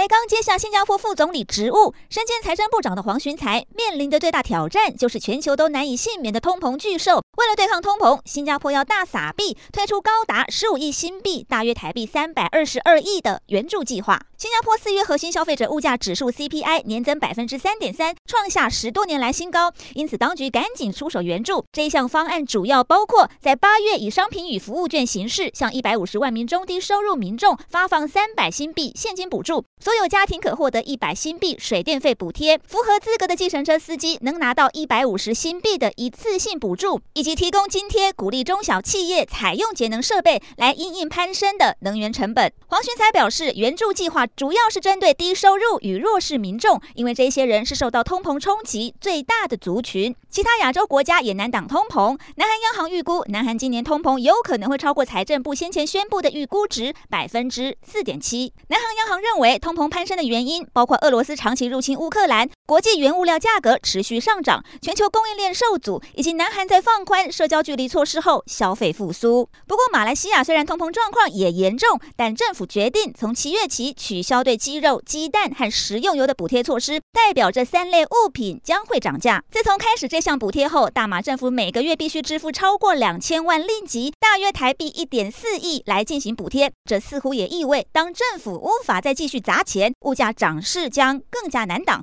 才刚接下新加坡副总理职务，身兼财政部长的黄循财面临的最大挑战就是全球都难以幸免的通膨巨兽。为了对抗通膨，新加坡要大撒币，推出高达十五亿新币（大约台币三百二十二亿）的援助计划。新加坡四月核心消费者物价指数 CPI 年增百分之三点三，创下十多年来新高，因此当局赶紧出手援助。这一项方案主要包括在八月以商品与服务券形式，向一百五十万名中低收入民众发放三百新币现金补助。所有家庭可获得一百新币水电费补贴，符合资格的计程车司机能拿到一百五十新币的一次性补助，以及提供津贴，鼓励中小企业采用节能设备来因应攀升的能源成本。黄循财表示，援助计划主要是针对低收入与弱势民众，因为这些人是受到通膨冲击最大的族群。其他亚洲国家也难挡通膨。南韩央行预估，南韩今年通膨有可能会超过财政部先前宣布的预估值百分之四点七。南韩央行认为，通膨攀升的原因包括俄罗斯长期入侵乌克兰、国际原物料价格持续上涨、全球供应链受阻，以及南韩在放宽社交距离措施后消费复苏。不过，马来西亚虽然通膨状况也严重，但政府决定从七月起取消对鸡肉、鸡蛋和食用油的补贴措施，代表这三类物品将会涨价。自从开始这项补贴后，大马政府每个月必须支付超过两千万令吉，大约台币一点四亿来进行补贴。这似乎也意味，当政府无法再继续砸钱。物价涨势将更加难挡。